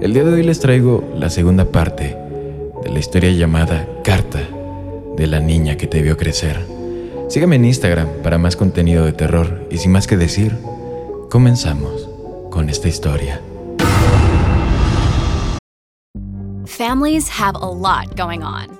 El día de hoy les traigo la segunda parte de la historia llamada Carta de la niña que te vio crecer. Sígueme en Instagram para más contenido de terror y sin más que decir, comenzamos con esta historia. Families have a lot going on.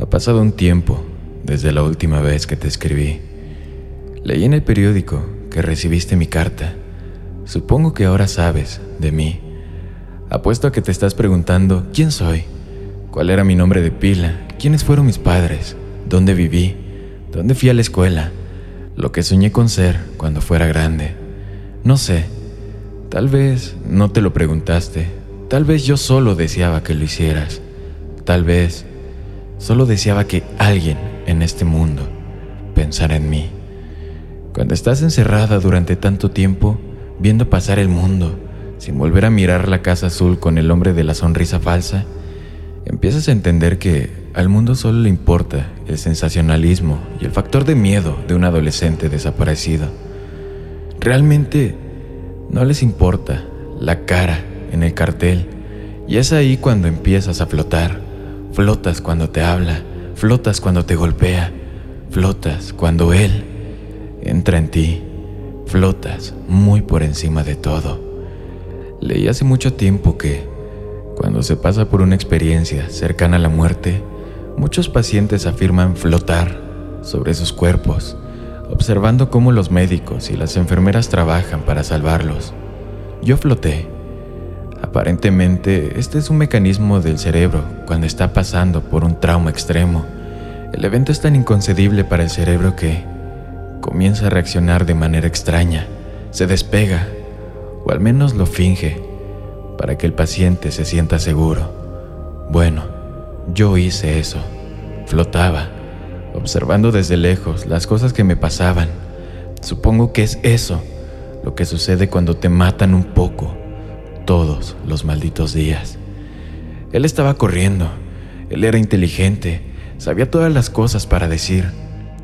Ha pasado un tiempo desde la última vez que te escribí. Leí en el periódico que recibiste mi carta. Supongo que ahora sabes de mí. Apuesto a que te estás preguntando quién soy, cuál era mi nombre de pila, quiénes fueron mis padres, dónde viví, dónde fui a la escuela, lo que soñé con ser cuando fuera grande. No sé, tal vez no te lo preguntaste, tal vez yo solo deseaba que lo hicieras, tal vez Solo deseaba que alguien en este mundo pensara en mí. Cuando estás encerrada durante tanto tiempo, viendo pasar el mundo, sin volver a mirar la casa azul con el hombre de la sonrisa falsa, empiezas a entender que al mundo solo le importa el sensacionalismo y el factor de miedo de un adolescente desaparecido. Realmente no les importa la cara en el cartel y es ahí cuando empiezas a flotar Flotas cuando te habla, flotas cuando te golpea, flotas cuando Él entra en ti, flotas muy por encima de todo. Leí hace mucho tiempo que, cuando se pasa por una experiencia cercana a la muerte, muchos pacientes afirman flotar sobre sus cuerpos, observando cómo los médicos y las enfermeras trabajan para salvarlos. Yo floté Aparentemente, este es un mecanismo del cerebro cuando está pasando por un trauma extremo. El evento es tan inconcebible para el cerebro que comienza a reaccionar de manera extraña, se despega, o al menos lo finge, para que el paciente se sienta seguro. Bueno, yo hice eso, flotaba, observando desde lejos las cosas que me pasaban. Supongo que es eso lo que sucede cuando te matan un poco todos los malditos días. Él estaba corriendo, él era inteligente, sabía todas las cosas para decir.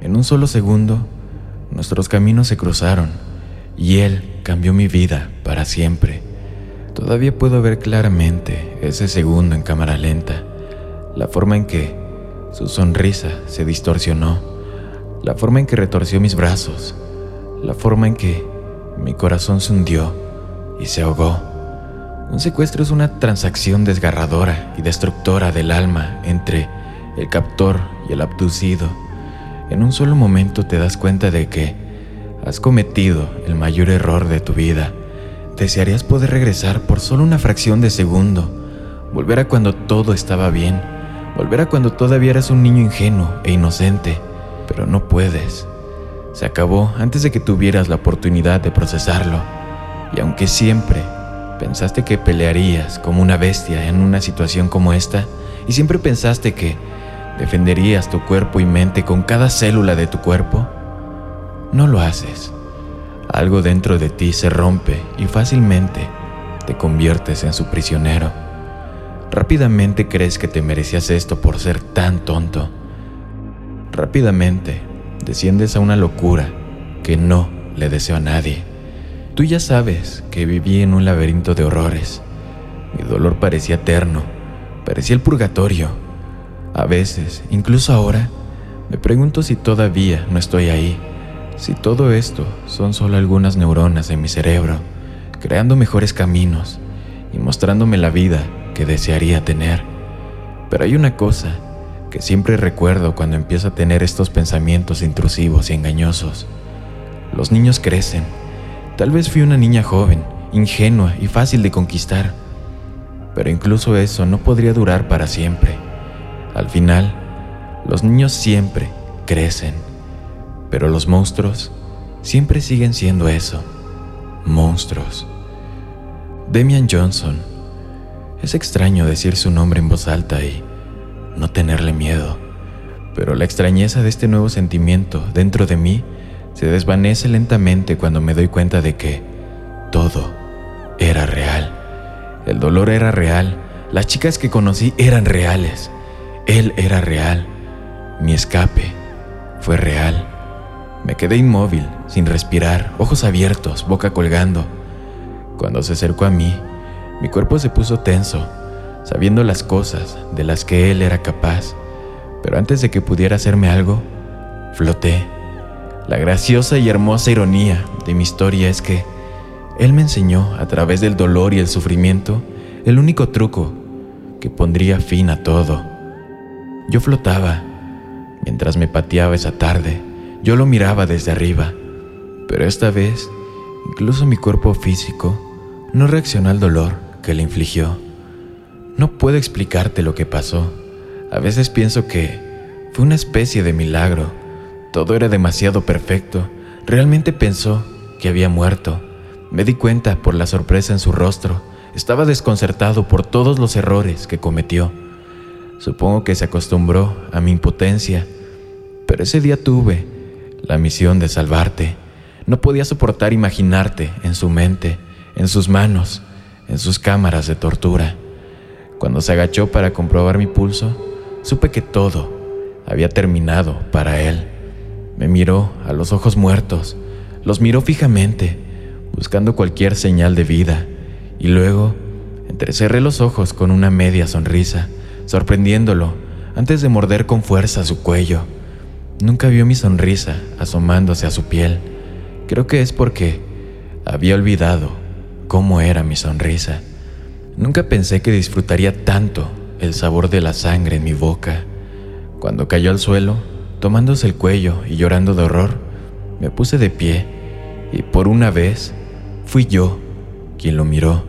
En un solo segundo, nuestros caminos se cruzaron y él cambió mi vida para siempre. Todavía puedo ver claramente ese segundo en cámara lenta, la forma en que su sonrisa se distorsionó, la forma en que retorció mis brazos, la forma en que mi corazón se hundió y se ahogó. Un secuestro es una transacción desgarradora y destructora del alma entre el captor y el abducido. En un solo momento te das cuenta de que has cometido el mayor error de tu vida. Desearías poder regresar por solo una fracción de segundo, volver a cuando todo estaba bien, volver a cuando todavía eras un niño ingenuo e inocente, pero no puedes. Se acabó antes de que tuvieras la oportunidad de procesarlo. Y aunque siempre ¿Pensaste que pelearías como una bestia en una situación como esta? ¿Y siempre pensaste que defenderías tu cuerpo y mente con cada célula de tu cuerpo? No lo haces. Algo dentro de ti se rompe y fácilmente te conviertes en su prisionero. Rápidamente crees que te merecías esto por ser tan tonto. Rápidamente desciendes a una locura que no le deseo a nadie. Tú ya sabes que viví en un laberinto de horrores. Mi dolor parecía eterno, parecía el purgatorio. A veces, incluso ahora, me pregunto si todavía no estoy ahí, si todo esto son solo algunas neuronas en mi cerebro, creando mejores caminos y mostrándome la vida que desearía tener. Pero hay una cosa que siempre recuerdo cuando empiezo a tener estos pensamientos intrusivos y engañosos. Los niños crecen. Tal vez fui una niña joven, ingenua y fácil de conquistar. Pero incluso eso no podría durar para siempre. Al final, los niños siempre crecen. Pero los monstruos siempre siguen siendo eso. Monstruos. Demian Johnson. Es extraño decir su nombre en voz alta y no tenerle miedo, pero la extrañeza de este nuevo sentimiento dentro de mí se desvanece lentamente cuando me doy cuenta de que todo era real. El dolor era real, las chicas que conocí eran reales, él era real, mi escape fue real. Me quedé inmóvil, sin respirar, ojos abiertos, boca colgando. Cuando se acercó a mí, mi cuerpo se puso tenso sabiendo las cosas de las que él era capaz, pero antes de que pudiera hacerme algo, floté. La graciosa y hermosa ironía de mi historia es que él me enseñó a través del dolor y el sufrimiento el único truco que pondría fin a todo. Yo flotaba mientras me pateaba esa tarde. Yo lo miraba desde arriba, pero esta vez incluso mi cuerpo físico no reaccionó al dolor que le infligió. No puedo explicarte lo que pasó. A veces pienso que fue una especie de milagro. Todo era demasiado perfecto. Realmente pensó que había muerto. Me di cuenta por la sorpresa en su rostro. Estaba desconcertado por todos los errores que cometió. Supongo que se acostumbró a mi impotencia, pero ese día tuve la misión de salvarte. No podía soportar imaginarte en su mente, en sus manos, en sus cámaras de tortura. Cuando se agachó para comprobar mi pulso, supe que todo había terminado para él. Me miró a los ojos muertos, los miró fijamente, buscando cualquier señal de vida, y luego entrecerré los ojos con una media sonrisa, sorprendiéndolo antes de morder con fuerza su cuello. Nunca vio mi sonrisa asomándose a su piel. Creo que es porque había olvidado cómo era mi sonrisa. Nunca pensé que disfrutaría tanto el sabor de la sangre en mi boca. Cuando cayó al suelo, tomándose el cuello y llorando de horror, me puse de pie y por una vez fui yo quien lo miró.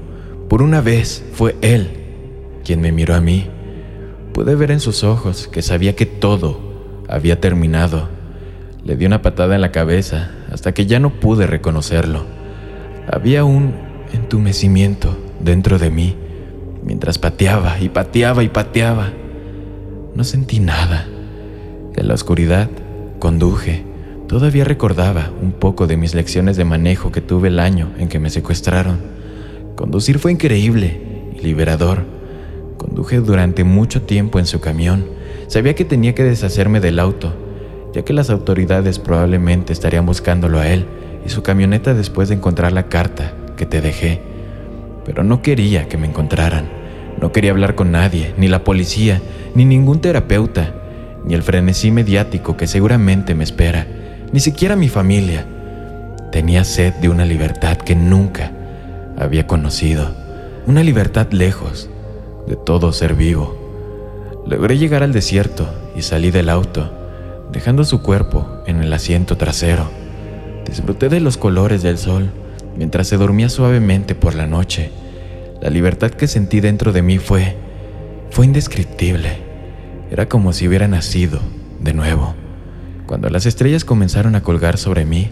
Por una vez fue él quien me miró a mí. Pude ver en sus ojos que sabía que todo había terminado. Le di una patada en la cabeza hasta que ya no pude reconocerlo. Había un entumecimiento dentro de mí mientras pateaba y pateaba y pateaba. No sentí nada. En la oscuridad conduje. Todavía recordaba un poco de mis lecciones de manejo que tuve el año en que me secuestraron. Conducir fue increíble y liberador. Conduje durante mucho tiempo en su camión. Sabía que tenía que deshacerme del auto, ya que las autoridades probablemente estarían buscándolo a él y su camioneta después de encontrar la carta que te dejé pero no quería que me encontraran. No quería hablar con nadie, ni la policía, ni ningún terapeuta, ni el frenesí mediático que seguramente me espera, ni siquiera mi familia. Tenía sed de una libertad que nunca había conocido, una libertad lejos de todo ser vivo. Logré llegar al desierto y salí del auto, dejando su cuerpo en el asiento trasero. Disfruté de los colores del sol mientras se dormía suavemente por la noche. La libertad que sentí dentro de mí fue, fue indescriptible. Era como si hubiera nacido de nuevo. Cuando las estrellas comenzaron a colgar sobre mí,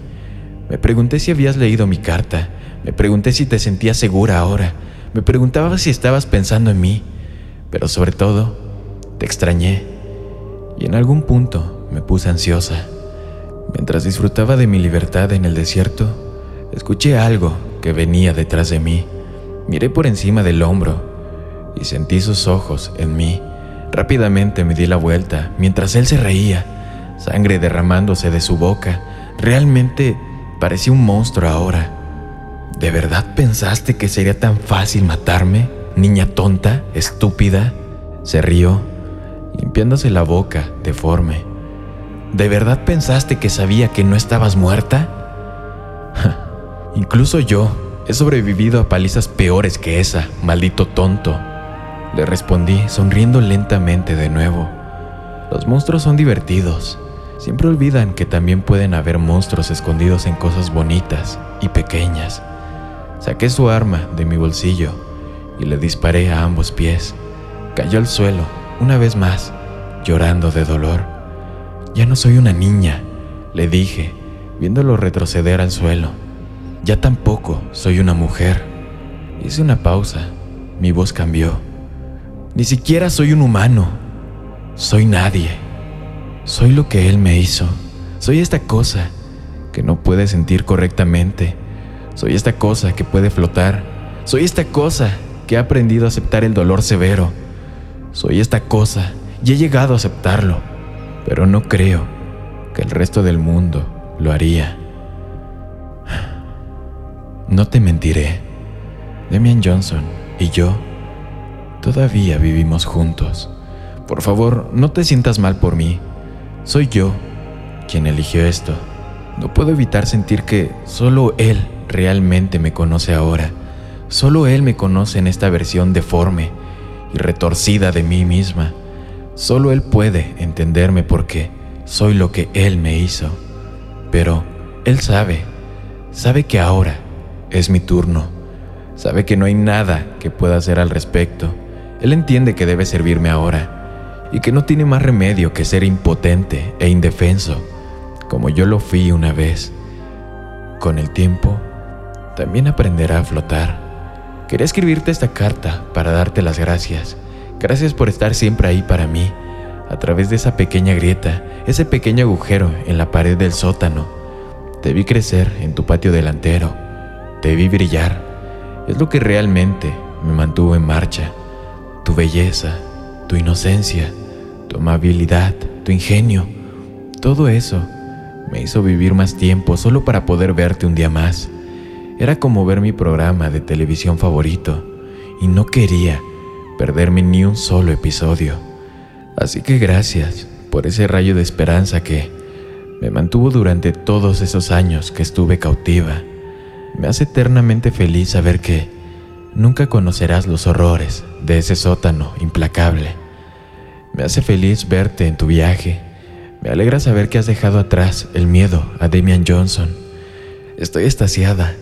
me pregunté si habías leído mi carta, me pregunté si te sentías segura ahora, me preguntaba si estabas pensando en mí, pero sobre todo, te extrañé y en algún punto me puse ansiosa. Mientras disfrutaba de mi libertad en el desierto, Escuché algo que venía detrás de mí. Miré por encima del hombro y sentí sus ojos en mí. Rápidamente me di la vuelta mientras él se reía, sangre derramándose de su boca. Realmente parecía un monstruo ahora. ¿De verdad pensaste que sería tan fácil matarme, niña tonta, estúpida? Se rió, limpiándose la boca, deforme. ¿De verdad pensaste que sabía que no estabas muerta? Incluso yo he sobrevivido a palizas peores que esa, maldito tonto. Le respondí, sonriendo lentamente de nuevo. Los monstruos son divertidos. Siempre olvidan que también pueden haber monstruos escondidos en cosas bonitas y pequeñas. Saqué su arma de mi bolsillo y le disparé a ambos pies. Cayó al suelo, una vez más, llorando de dolor. Ya no soy una niña, le dije, viéndolo retroceder al suelo. Ya tampoco soy una mujer. Hice una pausa, mi voz cambió. Ni siquiera soy un humano. Soy nadie. Soy lo que él me hizo. Soy esta cosa que no puede sentir correctamente soy esta cosa que puede flotar. Soy esta cosa que ha aprendido a aceptar el dolor severo. Soy esta cosa y he llegado a aceptarlo, pero no creo que el resto del mundo lo haría. No te mentiré. Demian Johnson y yo todavía vivimos juntos. Por favor, no te sientas mal por mí. Soy yo quien eligió esto. No puedo evitar sentir que solo él realmente me conoce ahora. Solo Él me conoce en esta versión deforme y retorcida de mí misma. Solo Él puede entenderme porque soy lo que Él me hizo. Pero Él sabe, sabe que ahora es mi turno. Sabe que no hay nada que pueda hacer al respecto. Él entiende que debe servirme ahora y que no tiene más remedio que ser impotente e indefenso, como yo lo fui una vez. Con el tiempo, también aprenderá a flotar. Quería escribirte esta carta para darte las gracias. Gracias por estar siempre ahí para mí, a través de esa pequeña grieta, ese pequeño agujero en la pared del sótano. Te vi crecer en tu patio delantero, te vi brillar. Es lo que realmente me mantuvo en marcha. Tu belleza, tu inocencia, tu amabilidad, tu ingenio, todo eso me hizo vivir más tiempo solo para poder verte un día más. Era como ver mi programa de televisión favorito y no quería perderme ni un solo episodio. Así que gracias por ese rayo de esperanza que me mantuvo durante todos esos años que estuve cautiva. Me hace eternamente feliz saber que nunca conocerás los horrores de ese sótano implacable. Me hace feliz verte en tu viaje. Me alegra saber que has dejado atrás el miedo a Damian Johnson. Estoy estasiada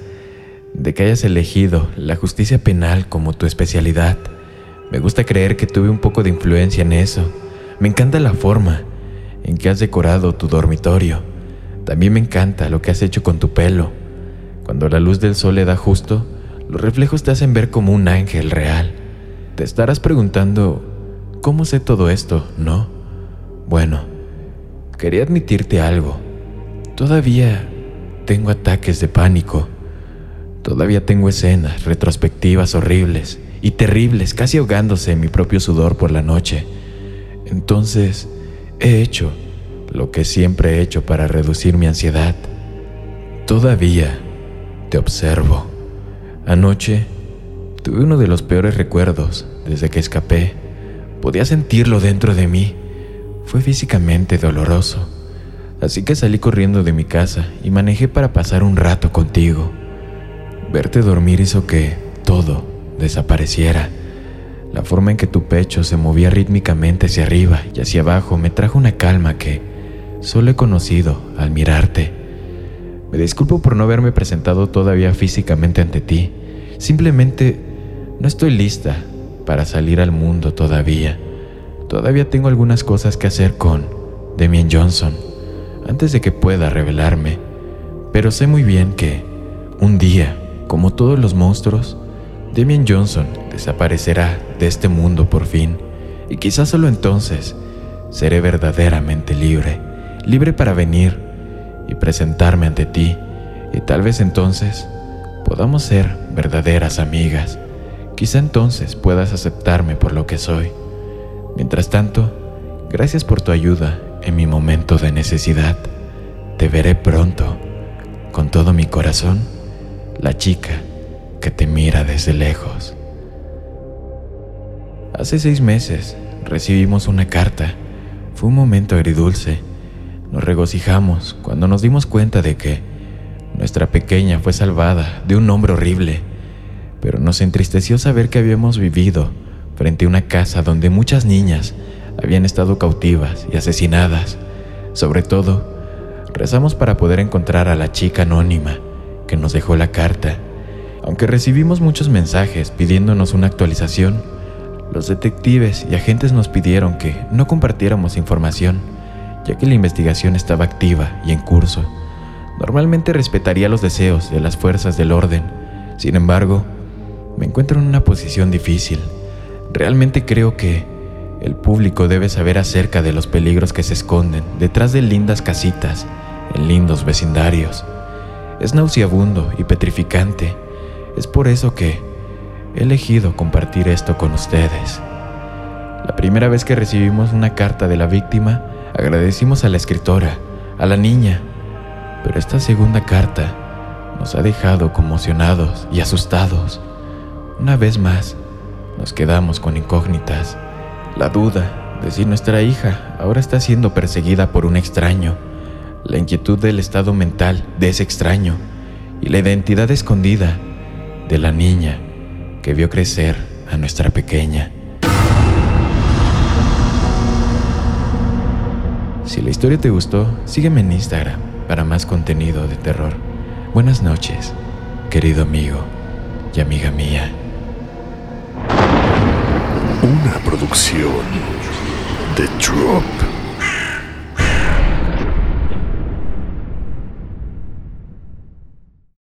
de que hayas elegido la justicia penal como tu especialidad. Me gusta creer que tuve un poco de influencia en eso. Me encanta la forma en que has decorado tu dormitorio. También me encanta lo que has hecho con tu pelo. Cuando la luz del sol le da justo, los reflejos te hacen ver como un ángel real. Te estarás preguntando, ¿cómo sé todo esto? ¿No? Bueno, quería admitirte algo. Todavía tengo ataques de pánico. Todavía tengo escenas retrospectivas horribles y terribles, casi ahogándose en mi propio sudor por la noche. Entonces, he hecho lo que siempre he hecho para reducir mi ansiedad. Todavía te observo. Anoche tuve uno de los peores recuerdos desde que escapé. Podía sentirlo dentro de mí. Fue físicamente doloroso. Así que salí corriendo de mi casa y manejé para pasar un rato contigo. Verte dormir hizo que todo desapareciera. La forma en que tu pecho se movía rítmicamente hacia arriba y hacia abajo me trajo una calma que solo he conocido al mirarte. Me disculpo por no haberme presentado todavía físicamente ante ti. Simplemente no estoy lista para salir al mundo todavía. Todavía tengo algunas cosas que hacer con Demian Johnson antes de que pueda revelarme. Pero sé muy bien que un día como todos los monstruos, Demian Johnson desaparecerá de este mundo por fin, y quizás solo entonces seré verdaderamente libre, libre para venir y presentarme ante ti, y tal vez entonces podamos ser verdaderas amigas. Quizá entonces puedas aceptarme por lo que soy. Mientras tanto, gracias por tu ayuda en mi momento de necesidad. Te veré pronto, con todo mi corazón, la chica que te mira desde lejos. Hace seis meses recibimos una carta. Fue un momento agridulce. Nos regocijamos cuando nos dimos cuenta de que nuestra pequeña fue salvada de un hombre horrible pero nos entristeció saber que habíamos vivido frente a una casa donde muchas niñas habían estado cautivas y asesinadas. Sobre todo, rezamos para poder encontrar a la chica anónima que nos dejó la carta. Aunque recibimos muchos mensajes pidiéndonos una actualización, los detectives y agentes nos pidieron que no compartiéramos información, ya que la investigación estaba activa y en curso. Normalmente respetaría los deseos de las fuerzas del orden, sin embargo, me encuentro en una posición difícil. Realmente creo que el público debe saber acerca de los peligros que se esconden detrás de lindas casitas, en lindos vecindarios. Es nauseabundo y petrificante. Es por eso que he elegido compartir esto con ustedes. La primera vez que recibimos una carta de la víctima, agradecimos a la escritora, a la niña, pero esta segunda carta nos ha dejado conmocionados y asustados. Una vez más, nos quedamos con incógnitas. La duda de si nuestra hija ahora está siendo perseguida por un extraño, la inquietud del estado mental de ese extraño y la identidad escondida de la niña que vio crecer a nuestra pequeña. Si la historia te gustó, sígueme en Instagram para más contenido de terror. Buenas noches, querido amigo y amiga mía. Una producción de Drop.